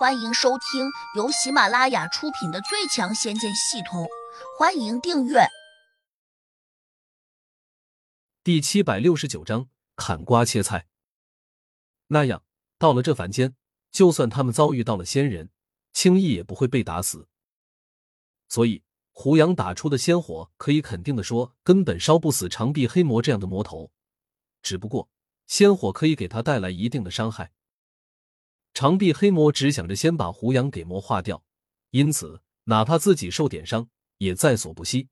欢迎收听由喜马拉雅出品的《最强仙剑系统》，欢迎订阅。第七百六十九章砍瓜切菜。那样，到了这凡间，就算他们遭遇到了仙人，轻易也不会被打死。所以，胡杨打出的仙火，可以肯定的说，根本烧不死长臂黑魔这样的魔头。只不过，仙火可以给他带来一定的伤害。长臂黑魔只想着先把胡杨给魔化掉，因此哪怕自己受点伤也在所不惜。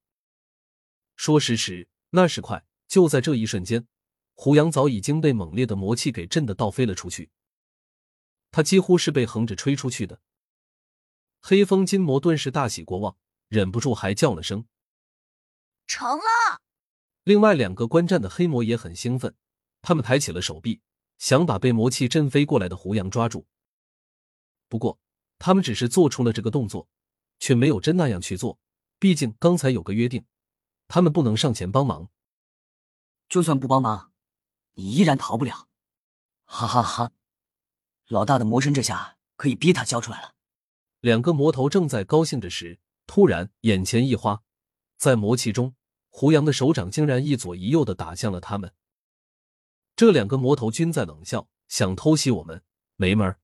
说时迟，那时快，就在这一瞬间，胡杨早已经被猛烈的魔气给震得倒飞了出去。他几乎是被横着吹出去的。黑风金魔顿时大喜过望，忍不住还叫了声：“成了！”另外两个观战的黑魔也很兴奋，他们抬起了手臂。想把被魔气震飞过来的胡杨抓住，不过他们只是做出了这个动作，却没有真那样去做。毕竟刚才有个约定，他们不能上前帮忙。就算不帮忙，你依然逃不了。哈哈哈！老大的魔神这下可以逼他交出来了。两个魔头正在高兴着时，突然眼前一花，在魔气中，胡杨的手掌竟然一左一右的打向了他们。这两个魔头均在冷笑，想偷袭我们没门儿。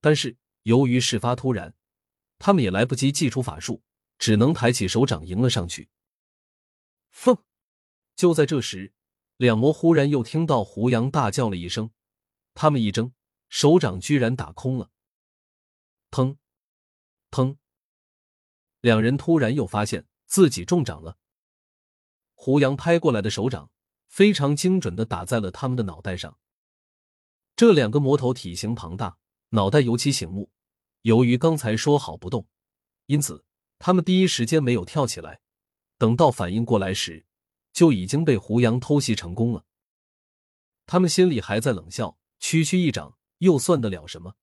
但是由于事发突然，他们也来不及祭出法术，只能抬起手掌迎了上去。凤！就在这时，两魔忽然又听到胡杨大叫了一声，他们一怔，手掌居然打空了。砰！砰！两人突然又发现自己中掌了。胡杨拍过来的手掌。非常精准的打在了他们的脑袋上。这两个魔头体型庞大，脑袋尤其醒目。由于刚才说好不动，因此他们第一时间没有跳起来。等到反应过来时，就已经被胡杨偷袭成功了。他们心里还在冷笑：区区一掌，又算得了什么？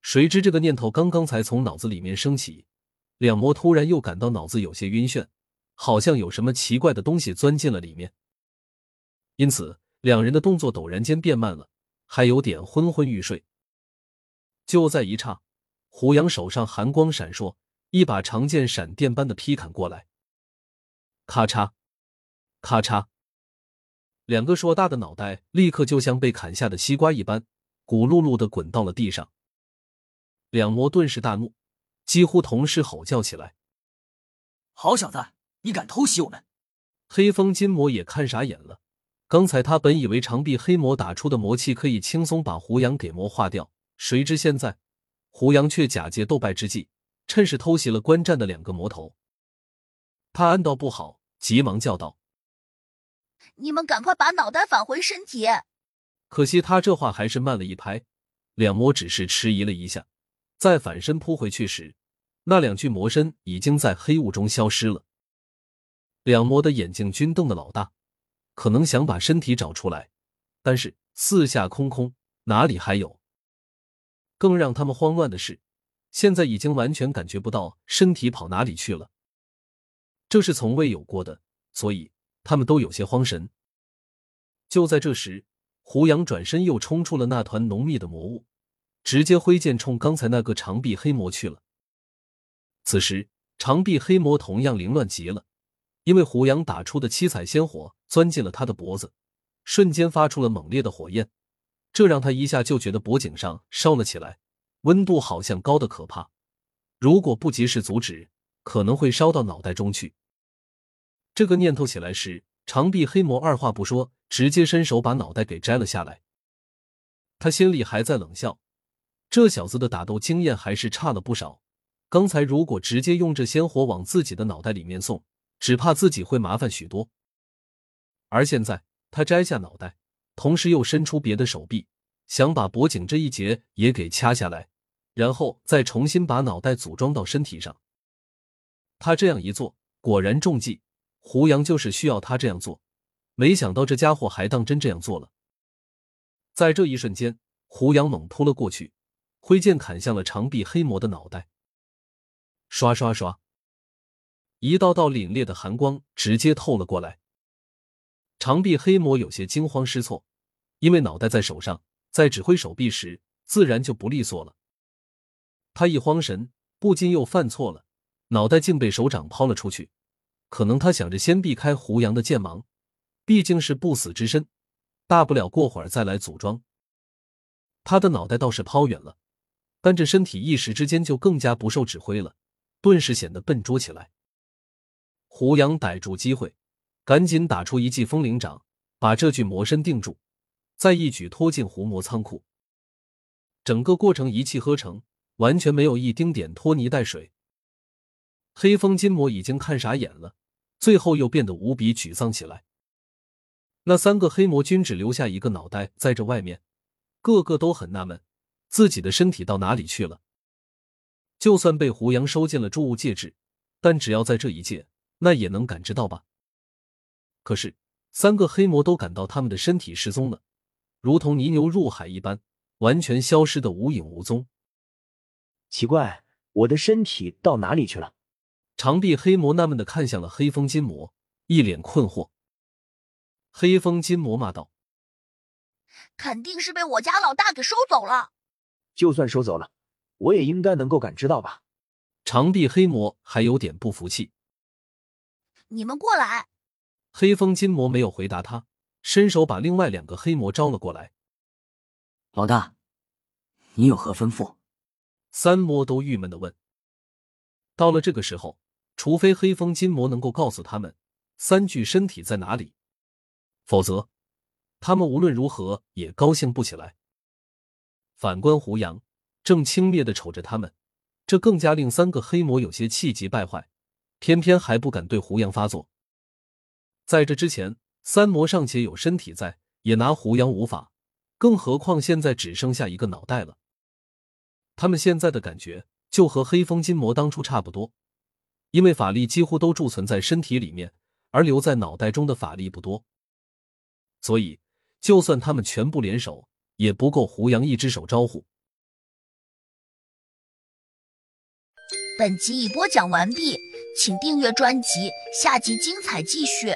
谁知这个念头刚刚才从脑子里面升起，两魔突然又感到脑子有些晕眩，好像有什么奇怪的东西钻进了里面。因此，两人的动作陡然间变慢了，还有点昏昏欲睡。就在一刹，胡杨手上寒光闪烁，一把长剑闪电般的劈砍过来。咔嚓，咔嚓，两个硕大的脑袋立刻就像被砍下的西瓜一般，骨碌碌的滚到了地上。两魔顿时大怒，几乎同时吼叫起来：“好小子，你敢偷袭我们！”黑风金魔也看傻眼了。刚才他本以为长臂黑魔打出的魔气可以轻松把胡杨给魔化掉，谁知现在胡杨却假借斗败之际，趁势偷袭了观战的两个魔头。他暗道不好，急忙叫道：“你们赶快把脑袋返回身体！”可惜他这话还是慢了一拍，两魔只是迟疑了一下，在反身扑回去时，那两具魔身已经在黑雾中消失了。两魔的眼睛均瞪得老大。可能想把身体找出来，但是四下空空，哪里还有？更让他们慌乱的是，现在已经完全感觉不到身体跑哪里去了。这是从未有过的，所以他们都有些慌神。就在这时，胡杨转身又冲出了那团浓密的魔雾，直接挥剑冲刚才那个长臂黑魔去了。此时，长臂黑魔同样凌乱极了。因为胡杨打出的七彩仙火钻进了他的脖子，瞬间发出了猛烈的火焰，这让他一下就觉得脖颈上烧了起来，温度好像高的可怕。如果不及时阻止，可能会烧到脑袋中去。这个念头起来时，长臂黑魔二话不说，直接伸手把脑袋给摘了下来。他心里还在冷笑，这小子的打斗经验还是差了不少。刚才如果直接用这仙火往自己的脑袋里面送，只怕自己会麻烦许多，而现在他摘下脑袋，同时又伸出别的手臂，想把脖颈这一节也给掐下来，然后再重新把脑袋组装到身体上。他这样一做，果然中计。胡杨就是需要他这样做，没想到这家伙还当真这样做了。在这一瞬间，胡杨猛扑了过去，挥剑砍向了长臂黑魔的脑袋。刷刷刷。一道道凛冽的寒光直接透了过来，长臂黑魔有些惊慌失措，因为脑袋在手上，在指挥手臂时自然就不利索了。他一慌神，不禁又犯错了，脑袋竟被手掌抛了出去。可能他想着先避开胡杨的剑芒，毕竟是不死之身，大不了过会儿再来组装。他的脑袋倒是抛远了，但这身体一时之间就更加不受指挥了，顿时显得笨拙起来。胡杨逮住机会，赶紧打出一记风铃掌，把这具魔身定住，再一举拖进狐魔仓库。整个过程一气呵成，完全没有一丁点拖泥带水。黑风金魔已经看傻眼了，最后又变得无比沮丧起来。那三个黑魔君只留下一个脑袋在这外面，个个都很纳闷，自己的身体到哪里去了？就算被胡杨收进了诸物戒指，但只要在这一界，那也能感知到吧？可是三个黑魔都感到他们的身体失踪了，如同泥牛入海一般，完全消失的无影无踪。奇怪，我的身体到哪里去了？长臂黑魔纳闷的看向了黑风金魔，一脸困惑。黑风金魔骂道：“肯定是被我家老大给收走了。就算收走了，我也应该能够感知到吧？”长臂黑魔还有点不服气。你们过来。黑风金魔没有回答他，伸手把另外两个黑魔招了过来。老大，你有何吩咐？三魔都郁闷的问。到了这个时候。除非黑风金魔能够告诉他们三具身体在哪里，否则他们无论如何也高兴不起来。反观胡杨，正轻蔑的瞅着他们，这更加令三个黑魔有些气急败坏，偏偏还不敢对胡杨发作。在这之前，三魔尚且有身体在，也拿胡杨无法，更何况现在只剩下一个脑袋了。他们现在的感觉就和黑风金魔当初差不多。因为法力几乎都贮存在身体里面，而留在脑袋中的法力不多，所以就算他们全部联手，也不够胡杨一只手招呼。本集已播讲完毕，请订阅专辑，下集精彩继续。